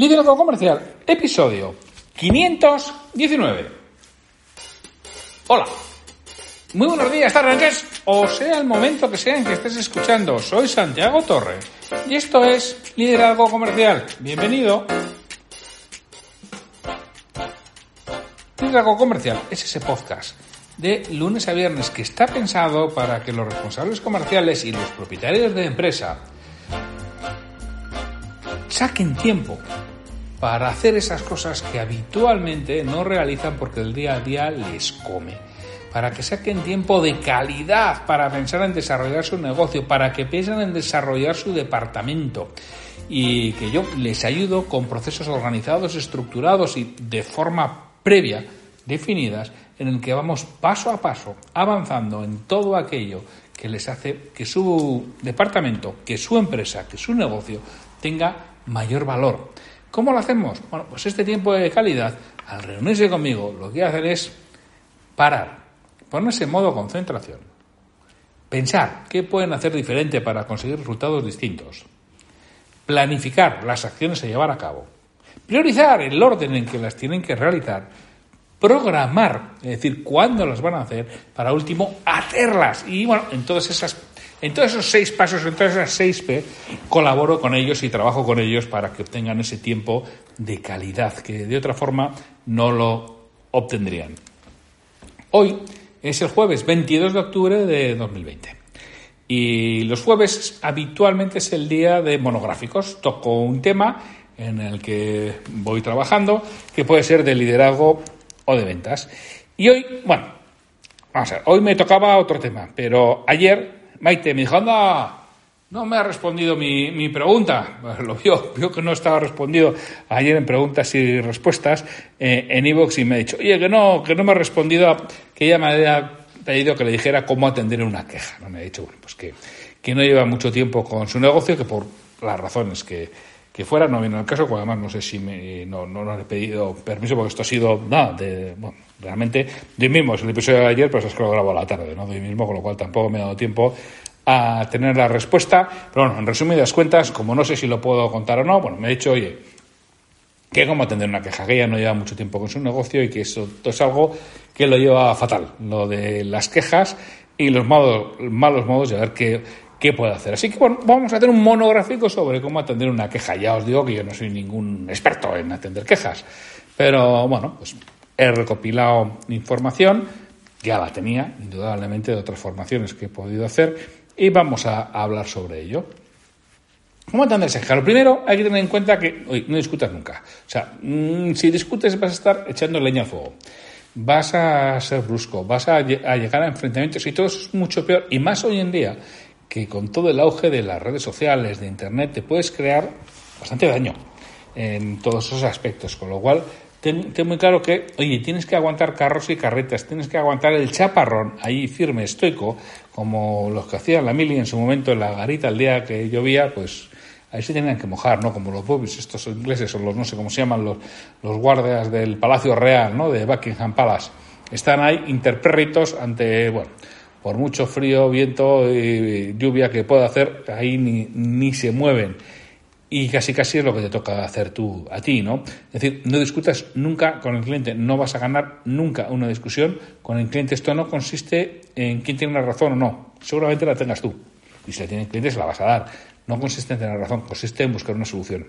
Liderazgo Comercial, episodio 519. Hola. Muy buenos días, tardes, o sea el momento que sea en que estés escuchando. Soy Santiago Torres y esto es Liderazgo Comercial. Bienvenido. Liderazgo Comercial es ese podcast de lunes a viernes que está pensado para que los responsables comerciales y los propietarios de empresa saquen tiempo para hacer esas cosas que habitualmente no realizan porque el día a día les come. Para que saquen tiempo de calidad para pensar en desarrollar su negocio, para que piensen en desarrollar su departamento y que yo les ayudo con procesos organizados, estructurados y de forma previa definidas en el que vamos paso a paso avanzando en todo aquello que les hace que su departamento, que su empresa, que su negocio tenga mayor valor. ¿Cómo lo hacemos? Bueno, pues este tiempo de calidad, al reunirse conmigo, lo que hacen es parar, ponerse en modo concentración, pensar qué pueden hacer diferente para conseguir resultados distintos, planificar las acciones a llevar a cabo, priorizar el orden en que las tienen que realizar, programar, es decir, cuándo las van a hacer, para último hacerlas. Y bueno, en todas esas en todos esos seis pasos, en todas esas seis P, colaboro con ellos y trabajo con ellos para que obtengan ese tiempo de calidad, que de otra forma no lo obtendrían. Hoy es el jueves 22 de octubre de 2020. Y los jueves habitualmente es el día de monográficos. Toco un tema en el que voy trabajando, que puede ser de liderazgo o de ventas. Y hoy, bueno, vamos a ver, hoy me tocaba otro tema, pero ayer Maite me dijo, anda, no me ha respondido mi, mi pregunta. lo vio, vio que no estaba respondido ayer en preguntas y respuestas eh, en Evox y me ha dicho, oye, que no, que no me ha respondido, que ella me había pedido que le dijera cómo atender una queja. ¿no? Me ha dicho, bueno, pues que, que no lleva mucho tiempo con su negocio, que por las razones que, que fuera, no viene al caso, porque además no sé si me, no, no, no, le he pedido permiso, porque esto ha sido, nada, de, bueno, realmente hoy mismo, es el episodio de ayer, pero es que lo grabo a la tarde, ¿no? De hoy mismo, con lo cual tampoco me ha dado tiempo a tener la respuesta. Pero bueno, en resumidas cuentas, como no sé si lo puedo contar o no, bueno, me he dicho, oye, que cómo atender una queja, que ella no lleva mucho tiempo con su negocio y que eso es algo que lo lleva fatal, lo de las quejas y los malos, malos modos de ver qué, qué puede hacer. Así que bueno, vamos a hacer un monográfico sobre cómo atender una queja. Ya os digo que yo no soy ningún experto en atender quejas, pero bueno, pues he recopilado información, ya la tenía, indudablemente, de otras formaciones que he podido hacer, y vamos a, hablar sobre ello. ¿Cómo atenderse? Lo primero, hay que tener en cuenta que no discutas nunca. O sea, mm, si discutes vas a estar echando leña al fuego. Vas a ser brusco, vas a llegar a enfrentamientos y todo eso es mucho peor. Y más hoy en día, que con todo el auge de las redes sociales, de Internet, te puedes crear bastante daño en todos esos aspectos. Con lo cual, ten, muy claro que, oye, tienes que aguantar carros y carretas, tienes que aguantar el chaparrón ahí firme, estoico, como los que hacían la mili en su momento en la garita el día que llovía, pues ahí se tenían que mojar, ¿no? Como los bobbies, estos ingleses o los, no sé cómo se llaman, los, los guardias del Palacio Real, ¿no? De Buckingham Palace. Están ahí interpréritos ante, bueno, por mucho frío, viento lluvia que pueda hacer, ahí ni, ni se mueven y casi casi es lo que te toca hacer tú a ti, ¿no? Es decir, no discutas nunca con el cliente, no vas a ganar nunca una discusión con el cliente. Esto no consiste en quién tiene una razón o no, seguramente la tengas tú. Y si la tiene el cliente, se la vas a dar. No consiste en tener razón, consiste en buscar una solución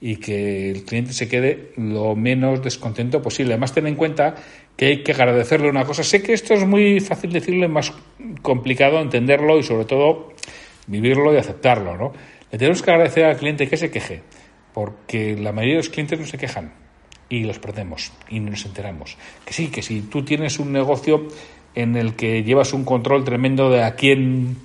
y que el cliente se quede lo menos descontento posible. Además, ten en cuenta que hay que agradecerle una cosa. Sé que esto es muy fácil decirlo y más complicado entenderlo y sobre todo vivirlo y aceptarlo, ¿no? Le tenemos que agradecer al cliente que se queje, porque la mayoría de los clientes no se quejan y los perdemos y no nos enteramos. Que sí, que si tú tienes un negocio en el que llevas un control tremendo de a quién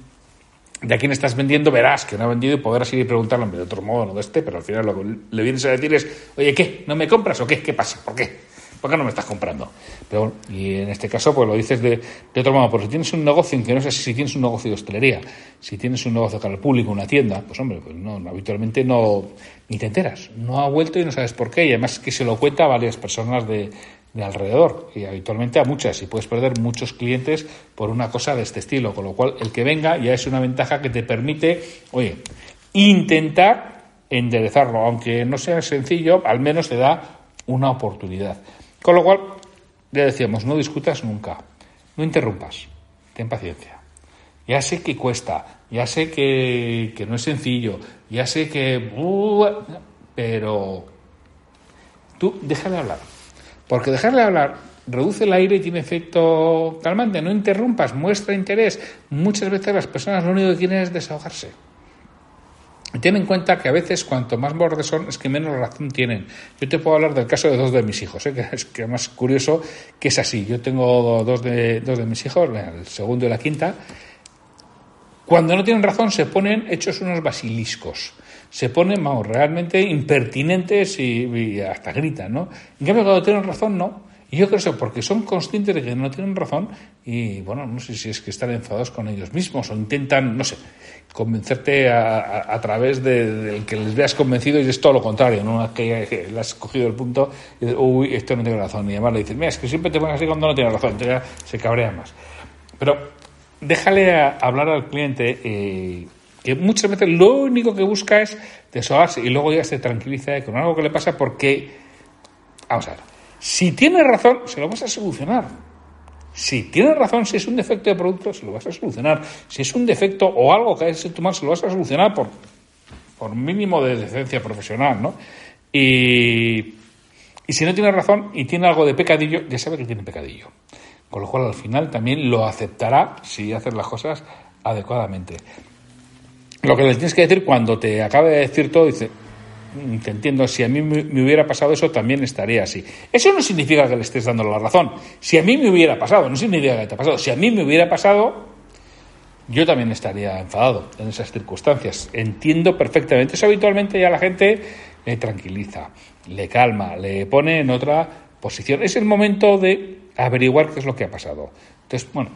de a quién estás vendiendo, verás que no ha vendido y podrás ir y preguntarle de otro modo, no de este, pero al final lo que le vienes a decir es, oye, ¿qué? ¿No me compras o qué? ¿Qué pasa? ¿Por qué? ¿Por qué no me estás comprando? Pero y en este caso, pues lo dices de, de otro modo. Porque si tienes un negocio en que no sé si tienes un negocio de hostelería, si tienes un negocio para el público, una tienda, pues hombre, pues no, habitualmente no, ni te enteras. No ha vuelto y no sabes por qué. Y además que se lo cuenta a varias personas de, de alrededor y habitualmente a muchas y puedes perder muchos clientes por una cosa de este estilo, con lo cual el que venga ya es una ventaja que te permite, oye, intentar enderezarlo, aunque no sea sencillo, al menos te da una oportunidad. Con lo cual, ya decíamos, no discutas nunca, no interrumpas, ten paciencia. Ya sé que cuesta, ya sé que, no es sencillo, ya sé que... Uh, pero tú déjale hablar, porque dejarle hablar reduce el aire y tiene efecto calmante. No interrumpas, muestra interés. Muchas veces las personas lo único que quieren es desahogarse. Ten en cuenta que a veces cuanto más bordes son es que menos razón tienen. Yo te puedo hablar del caso de dos de mis hijos, ¿eh? que es que más curioso que es así. Yo tengo dos de, dos de mis hijos, el segundo y la quinta. Cuando no tienen razón se ponen hechos unos basiliscos. Se ponen, vamos, realmente impertinentes y, hasta gritan, ¿no? En cambio, cuando tienen razón, no. Y yo creo eso porque son conscientes de que no tienen razón y, bueno, no sé si es que están enfadados con ellos mismos o intentan, no sé, convencerte a, través del que les veas convencido y es todo lo contrario, ¿no? Que, le has cogido el punto y uy, esto no tiene razón. Y además le dices, mira, es que siempre te pones así cuando no tienes razón, entonces ya se cabrea más. Pero déjale hablar al cliente eh, que muchas veces lo único que busca es desahogarse y luego ya se tranquiliza con algo que le pasa porque, vamos a ver, si tiene razón, se lo vas a solucionar. Si tiene razón, si es un defecto de producto, se lo vas a solucionar. Si es un defecto o algo que hayas hecho mal, se lo vas a solucionar por, por mínimo de decencia profesional, ¿no? Y, y si no tiene razón y tiene algo de pecadillo, ya sabe que tiene pecadillo. Con lo cual, al final también lo aceptará si haces las cosas adecuadamente. Lo que le tienes que decir cuando te acabe de decir todo, dice, Mm, te entiendo, si a mí me hubiera pasado eso, también estaría así. Eso no significa que le estés dando la razón. Si a mí me hubiera pasado, no significa que te ha pasado. Si a mí me hubiera pasado, yo también estaría enfadado en esas circunstancias. Entiendo perfectamente. Eso habitualmente ya la gente le tranquiliza, le calma, le pone en otra posición. Es el momento de averiguar qué es lo que ha pasado. Entonces, bueno,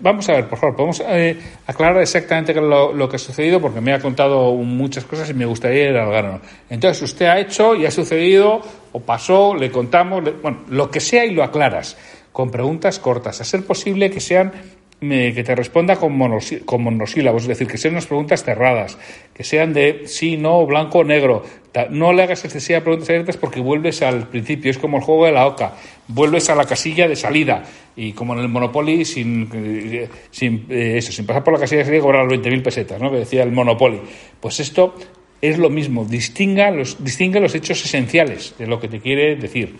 Vamos a ver, por favor, podemos eh, aclarar exactamente lo, lo, que ha sucedido porque me ha contado muchas cosas y me gustaría ir al grano. Entonces, usted ha hecho y ha sucedido o pasó, le contamos, bueno, lo que sea y lo aclaras con preguntas cortas, a ser posible que sean que te responda con, monosílabos, es decir, que sean unas preguntas cerradas, que sean de sí, no, blanco o negro. No le hagas excesivas preguntas abiertas porque vuelves al principio, es como el juego de la oca, vuelves a la casilla de salida y como en el Monopoly, sin, eh, sin, eh, eso, sin pasar por la casilla de salida, cobrar las 20.000 pesetas, ¿no? que decía el Monopoly. Pues esto es lo mismo, distinga los, distingue los hechos esenciales de lo que te quiere decir.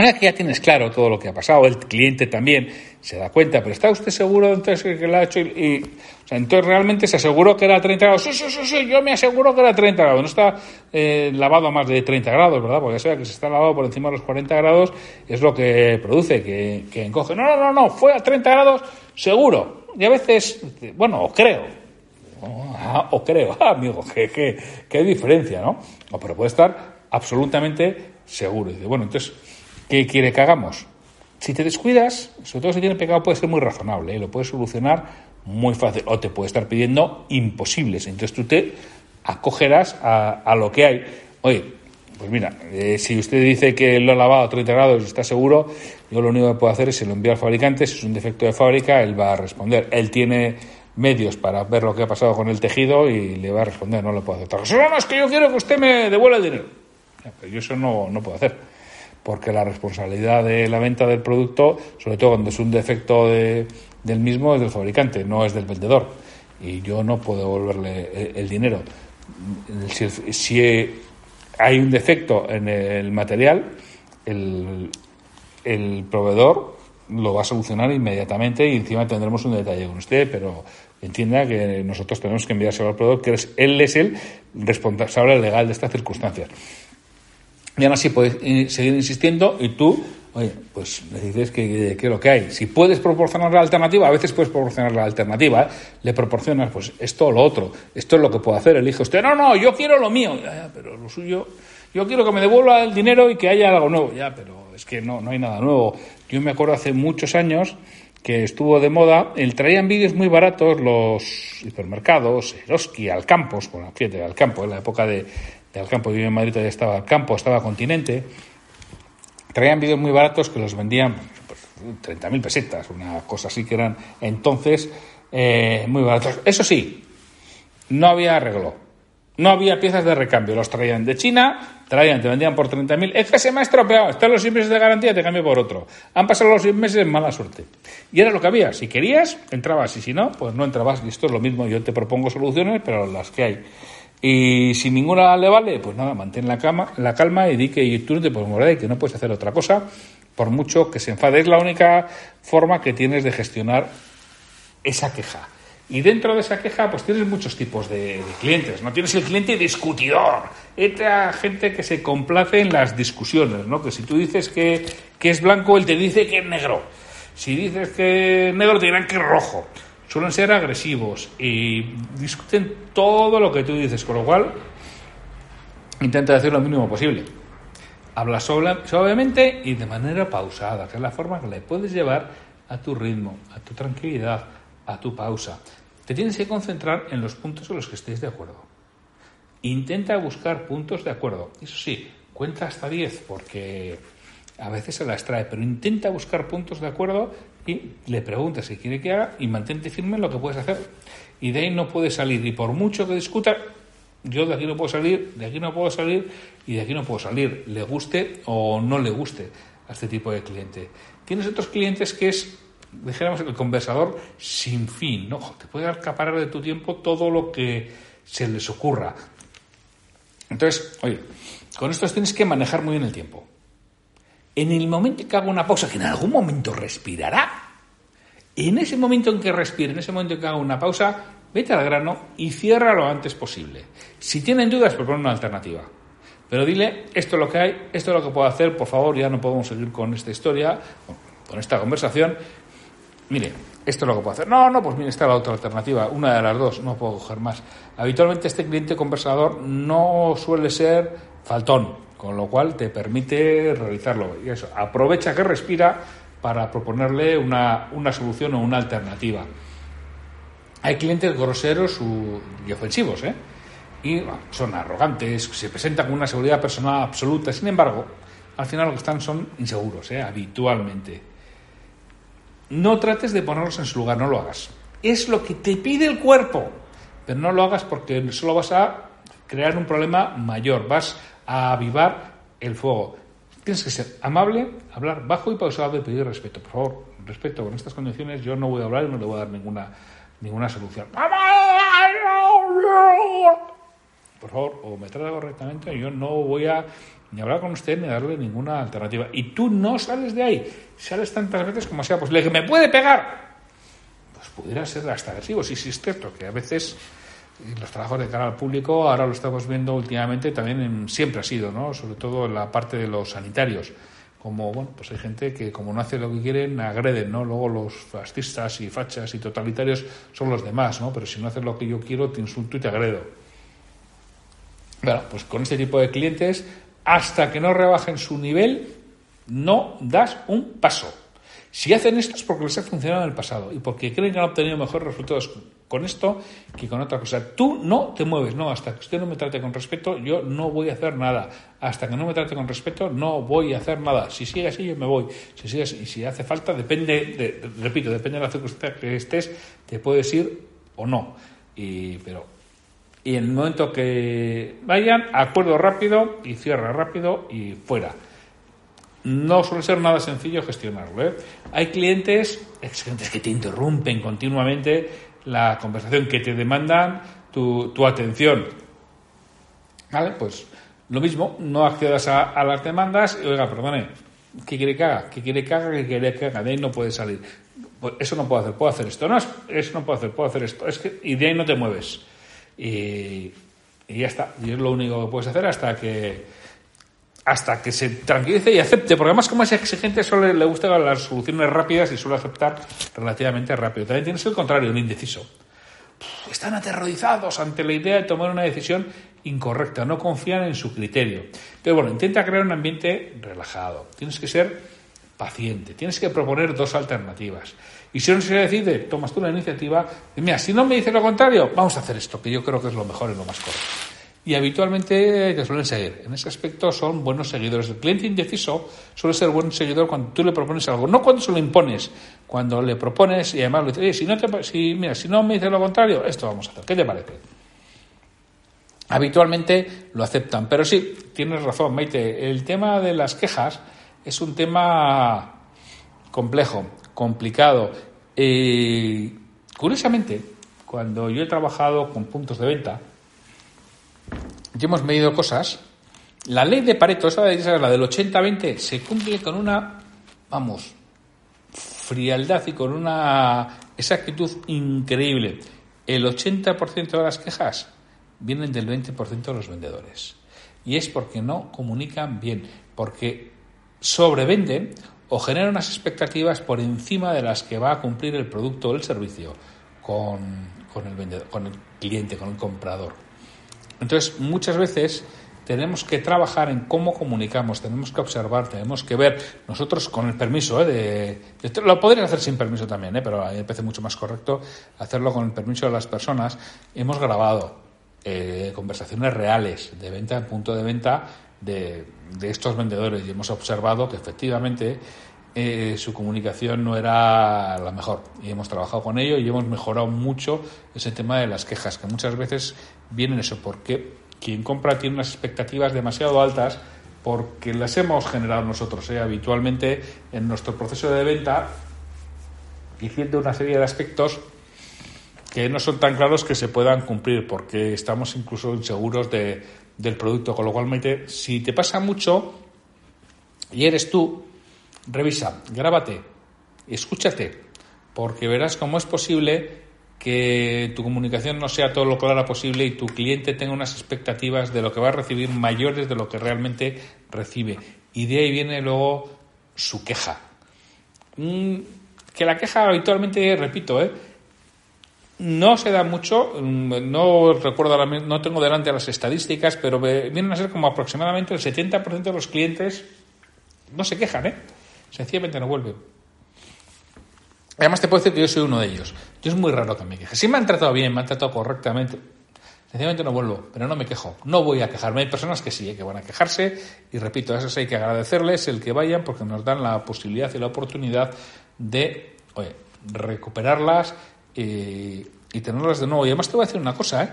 Una que ya tienes claro todo lo que ha pasado, el cliente también se da cuenta, pero ¿está usted seguro entonces que, lo ha hecho? Y, o sea, entonces realmente se aseguró que era 30 grados. Sí, sí, sí, sí, yo me aseguro que era 30 grados. No está eh, lavado a más de 30 grados, ¿verdad? Porque ya sea que se está lavado por encima de los 40 grados, es lo que produce, que, encoge. No, no, no, no, fue a 30 grados seguro. Y a veces, bueno, o creo, o creo, ah, amigo, qué, diferencia, ¿no? Pero puede estar absolutamente seguro. Y dice, bueno, entonces ¿Qué quiere que hagamos? Si te descuidas, sobre todo si tiene pecado, puede ser muy razonable, ¿eh? lo puedes solucionar muy fácil, o te puede estar pidiendo imposibles. Entonces tú te acogerás a, lo que hay. Oye, pues mira, eh, si usted dice que lo ha lavado a 30 grados y está seguro, yo lo único que puedo hacer es se lo enviar al fabricante, si es un defecto de fábrica, él va a responder. Él tiene medios para ver lo que ha pasado con el tejido y le va a responder, no lo puedo hacer. No, no, es que yo quiero que usted me devuelva el dinero. Pero yo eso no, no puedo hacer porque la responsabilidad de la venta del producto, sobre todo cuando es un defecto del mismo, es del fabricante, no es del vendedor. Y yo no puedo devolverle el, dinero. Si, hay un defecto en el material, el, el proveedor lo va a solucionar inmediatamente y encima tendremos un detalle con usted, pero entienda que nosotros tenemos que enviárselo al proveedor, que él es el responsable legal de estas circunstancias. Y aún así puedes eh, seguir insistiendo y tú, oye, pues le dices que, que, lo que hay. Si puedes proporcionar la alternativa, a veces puedes proporcionar la alternativa, ¿eh? le proporcionas pues esto o lo otro, esto es lo que puedo hacer, elige usted, no, no, yo quiero lo mío, ya, pero lo suyo, yo quiero que me devuelva el dinero y que haya algo nuevo, ya, pero es que no, no hay nada nuevo. Yo me acuerdo hace muchos años que estuvo de moda, el traían vídeos muy baratos los hipermercados, Eroski, Alcampos, bueno, fíjate, Alcampo, en la época de, del campo. Yo en Madrid todavía estaba el campo, estaba continente. Traían vídeos muy baratos que los vendían pues, 30.000 pesetas, una cosa así que eran entonces eh, muy baratos. Eso sí, no había arreglo. No había piezas de recambio, los traían de China, traían, te vendían por 30.000. Es que se me ha estropeado, están los seis meses de garantía, te cambio por otro. Han pasado los seis meses, mala suerte. Y era lo que había. Si querías, entrabas, y si no, pues no entrabas. Y esto es lo mismo, yo te propongo soluciones, pero las que hay. Y si ninguna le vale, pues nada, mantén la, cama, la calma y di que tú no te puedes mover y que no puedes hacer otra cosa, por mucho que se enfade. Es la única forma que tienes de gestionar esa queja. Y dentro de esa queja, pues tienes muchos tipos de, clientes, ¿no? Tienes el cliente discutidor, esta gente que se complace en las discusiones, ¿no? Que si tú dices que, que es blanco, él te dice que es negro. Si dices que es negro, te dirán que es rojo. Suelen ser agresivos y discuten todo lo que tú dices, con lo cual intenta decir lo mínimo posible. Habla suavemente y de manera pausada, que es la forma que le puedes llevar a tu ritmo, a tu tranquilidad, a tu pausa. Te tienes que concentrar en los puntos en los que estéis de acuerdo. Intenta buscar puntos de acuerdo. Eso sí, cuenta hasta 10 porque a veces se las trae, pero intenta buscar puntos de acuerdo y le pregunta si quiere que haga y mantente firme en lo que puedes hacer. Y de ahí no puedes salir. Y por mucho que discuta, yo de aquí no puedo salir, de aquí no puedo salir y de aquí no puedo salir, le guste o no le guste a este tipo de cliente. Tienes otros clientes que es dijéramos, el conversador sin fin, ¿no? Te puede acaparar de tu tiempo todo lo que se les ocurra. Entonces, oye, con esto tienes que manejar muy bien el tiempo. En el momento que haga una pausa, que en algún momento respirará, en ese momento en que respire, en ese momento en que haga una pausa, vete al grano y cierra lo antes posible. Si tienen dudas, propone una alternativa. Pero dile, esto es lo que hay, esto es lo que puedo hacer, por favor, ya no podemos seguir con esta historia, con esta conversación, mire, esto es lo que puedo hacer. No, no, pues mire, está la otra alternativa, una de las dos, no puedo coger más. Habitualmente este cliente conversador no suele ser faltón, con lo cual te permite realizarlo. Y eso, aprovecha que respira para proponerle una, solución o una alternativa. Hay clientes groseros y ofensivos, ¿eh? Y son arrogantes, se presentan con una seguridad personal absoluta. Sin embargo, al final lo que están son inseguros, ¿eh? habitualmente. No trates de ponerlos en su lugar, no lo hagas. Es lo que te pide el cuerpo, pero no lo hagas porque solo vas a crear un problema mayor, vas a avivar el fuego. Tienes que ser amable, hablar bajo y pausado y pedir respeto. Por favor, respeto, con estas condiciones yo no voy a hablar y no le voy a dar ninguna, ninguna solución. Por favor, o me trata correctamente, yo no voy a ni hablar con usted ni darle ninguna alternativa. Y tú no sales de ahí, sales tantas veces como sea posible. ¿Que me puede pegar? Pues pudiera ser hasta agresivo. Sí, es cierto que a veces los trabajos de cara al público, ahora lo estamos viendo últimamente, también siempre ha sido, ¿no? Sobre todo en la parte de los sanitarios. Como, bueno, pues hay gente que como no hace lo que quieren, agreden, ¿no? Luego los fascistas y fachas y totalitarios son los demás, ¿no? Pero si no haces lo que yo quiero, te insulto y te agredo. Bueno, pues con este tipo de clientes hasta que no rebajen su nivel, no das un paso. Si hacen esto es porque les ha funcionado en el pasado y porque creen que han obtenido mejores resultados con esto que con otra cosa. Tú no te mueves, no, hasta que usted no me trate con respeto, yo no voy a hacer nada. Hasta que no me trate con respeto, no voy a hacer nada. Si sigue así, yo me voy. Si sigue así, si hace falta, depende, de, repito, depende de la circunstancia que estés, te puedes ir o no. Y, pero y en el momento que vayan, acuerdo rápido y cierra rápido y fuera. No suele ser nada sencillo gestionarlo. ¿eh? Hay clientes, clientes que te interrumpen continuamente la conversación, que te demandan tu, atención. ¿Vale? Pues lo mismo, no accedas a, las demandas y, oiga, perdone, ¿qué quiere que haga? ¿Qué quiere que haga? ¿Qué quiere que haga? De ahí no puede salir. Pues eso no puedo hacer, puedo hacer esto. No, eso no puedo hacer, puedo hacer esto. Es que, y de ahí no te mueves y, ya está. Y es lo único que puedes hacer hasta que hasta que se tranquilice y acepte, porque además como es exigente solo le gustan las soluciones rápidas y suele aceptar relativamente rápido. También tienes el contrario, un indeciso. Están aterrorizados ante la idea de tomar una decisión incorrecta, no confían en su criterio. Pero bueno, intenta crear un ambiente relajado. Tienes que ser paciente, tienes que proponer dos alternativas. Y si uno se decide, tomas tú la iniciativa, mira, si no me dice lo contrario, vamos a hacer esto, que yo creo que es lo mejor y lo más correcto. Y habitualmente te suelen seguir. En ese aspecto son buenos seguidores. El cliente indeciso suele ser buen seguidor cuando tú le propones algo, no cuando se lo impones, cuando le propones y además le dices, si no, te, si, mira, si no me dice lo contrario, esto vamos a hacer. ¿Qué te parece? habitualmente lo aceptan. Pero sí, tienes razón, Maite, el tema de las quejas es un tema complejo, complicado. Eh, curiosamente, cuando yo he trabajado con puntos de venta y hemos medido cosas, la ley de Pareto, esa la del 80-20, se cumple con una, vamos, frialdad y con una exactitud increíble. El 80% de las quejas vienen del 20% de los vendedores. Y es porque no comunican bien, porque sobrevenden o generan unas expectativas por encima de las que va a cumplir el producto o el servicio con, el, vendedor, con el cliente, con el comprador. Entonces, muchas veces tenemos que trabajar en cómo comunicamos, tenemos que observar, tenemos que ver. Nosotros, con el permiso, ¿eh? de, lo podrían hacer sin permiso también, ¿eh? pero a mí me parece mucho más correcto hacerlo con el permiso de las personas. Hemos grabado eh, conversaciones reales de venta en punto de venta de, estos vendedores y hemos observado que efectivamente eh, su comunicación no era la mejor y hemos trabajado con ello y hemos mejorado mucho ese tema de las quejas que muchas veces vienen eso porque quien compra tiene unas expectativas demasiado altas porque las hemos generado nosotros ¿eh? habitualmente en nuestro proceso de venta diciendo una serie de aspectos que no son tan claros que se puedan cumplir, porque estamos incluso inseguros de, del producto. Con lo cual, si te pasa mucho y eres tú, revisa, grábate, escúchate, porque verás cómo es posible que tu comunicación no sea todo lo clara posible y tu cliente tenga unas expectativas de lo que va a recibir mayores de lo que realmente recibe. Y de ahí viene luego su queja. Mm, que la queja habitualmente, repito, ¿eh? No se da mucho, mm, no recuerdo, no tengo delante las estadísticas, pero vienen a ser como aproximadamente el 70% de los clientes no se quejan, ¿eh? Sencillamente no vuelven. Además te puedo decir que yo soy uno de ellos. Yo es muy raro que me queje. Si me han tratado bien, me han tratado correctamente, sencillamente no vuelvo, pero no me quejo. No voy a quejarme. Hay personas que sí, ¿eh? que van a quejarse y repito, a esas hay que agradecerles el que vayan porque nos dan la posibilidad y la oportunidad de recuperarlas y, tenerlas de nuevo. Y además te voy a decir una cosa, ¿eh?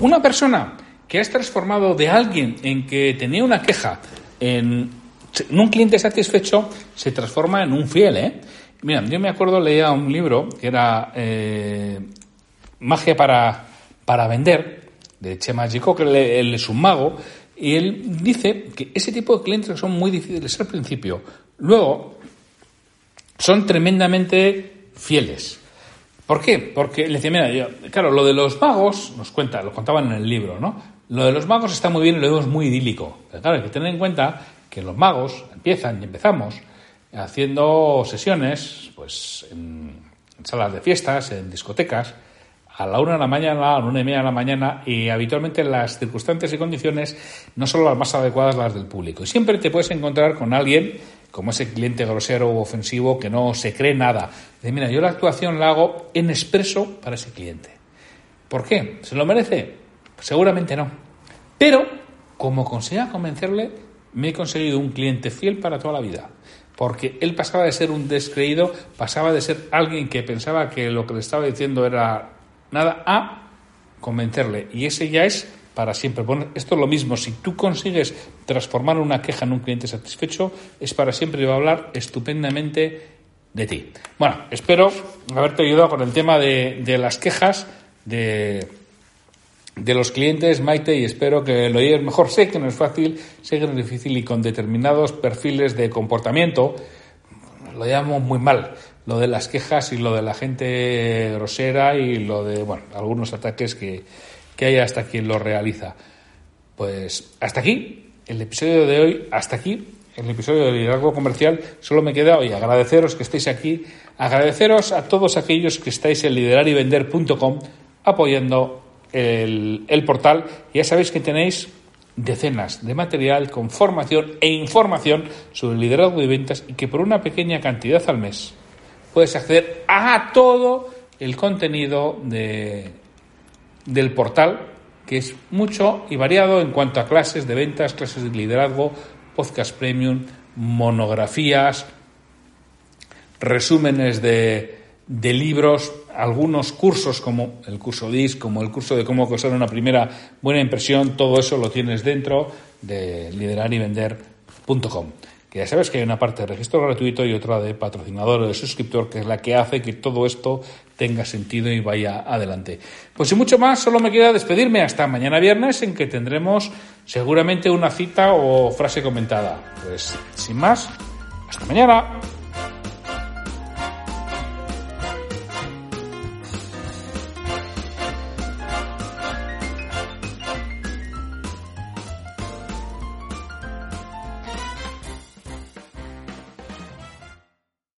Una persona que has transformado de alguien en que tenía una queja en, un cliente satisfecho se transforma en un fiel, ¿eh? Mira, yo me acuerdo, leía un libro que era eh, Magia para, para vender, de Chema Gico, que él es un mago, y él dice que ese tipo de clientes son muy difíciles al principio. Luego, son tremendamente fieles. ¿Por qué? Porque le decía, mira, claro, lo de los magos, nos cuenta, lo contaban en el libro, ¿no? Lo de los magos está muy bien y lo vemos muy idílico. Claro, hay que tener en cuenta que los magos empiezan y empezamos haciendo sesiones pues en, salas de fiestas, en discotecas, a la una de la mañana, a la una y media de la mañana, y habitualmente las circunstancias y condiciones no son las más adecuadas las del público. Y siempre te puedes encontrar con alguien como ese cliente grosero o ofensivo que no se cree nada. Dice, mira, yo la actuación la hago en expreso para ese cliente. ¿Por qué? ¿Se lo merece? seguramente no. Pero, como consiga convencerle, me he conseguido un cliente fiel para toda la vida. Porque él pasaba de ser un descreído, pasaba de ser alguien que pensaba que lo que le estaba diciendo era nada, a convencerle. Y ese ya es para siempre. Bueno, esto es lo mismo. Si tú consigues transformar una queja en un cliente satisfecho, es para siempre y va a hablar estupendamente de ti. Bueno, espero haberte ayudado con el tema de, de las quejas de, de los clientes, Maite, y espero que lo lleves mejor. Sé que no es fácil, sé que no es difícil y con determinados perfiles de comportamiento lo llamo muy mal. Lo de las quejas y lo de la gente grosera y lo de, bueno, algunos ataques que, que hay hasta quien lo realiza. Pues hasta aquí, el episodio de hoy, hasta aquí, el episodio de liderazgo comercial. Solo me queda hoy agradeceros que estéis aquí, agradeceros a todos aquellos que estáis en liderarivender.com apoyando el, portal. Ya sabéis que tenéis decenas de material con formación e información sobre liderazgo de ventas y que por una pequeña cantidad al mes puedes acceder a todo el contenido de, del portal, que es mucho y variado en cuanto a clases de ventas, clases de liderazgo, podcast premium, monografías, resúmenes de, de libros, algunos cursos como el curso DIS, como el curso de cómo causar una primera buena impresión, todo eso lo tienes dentro de liderarivender.com. Que ya sabes que hay una parte de registro gratuito y otra de patrocinador o de suscriptor, que es la que hace que todo esto tenga sentido y vaya adelante. Pues sin mucho más, solo me queda despedirme hasta mañana viernes en que tendremos seguramente una cita o frase comentada. Pues sin más, hasta mañana.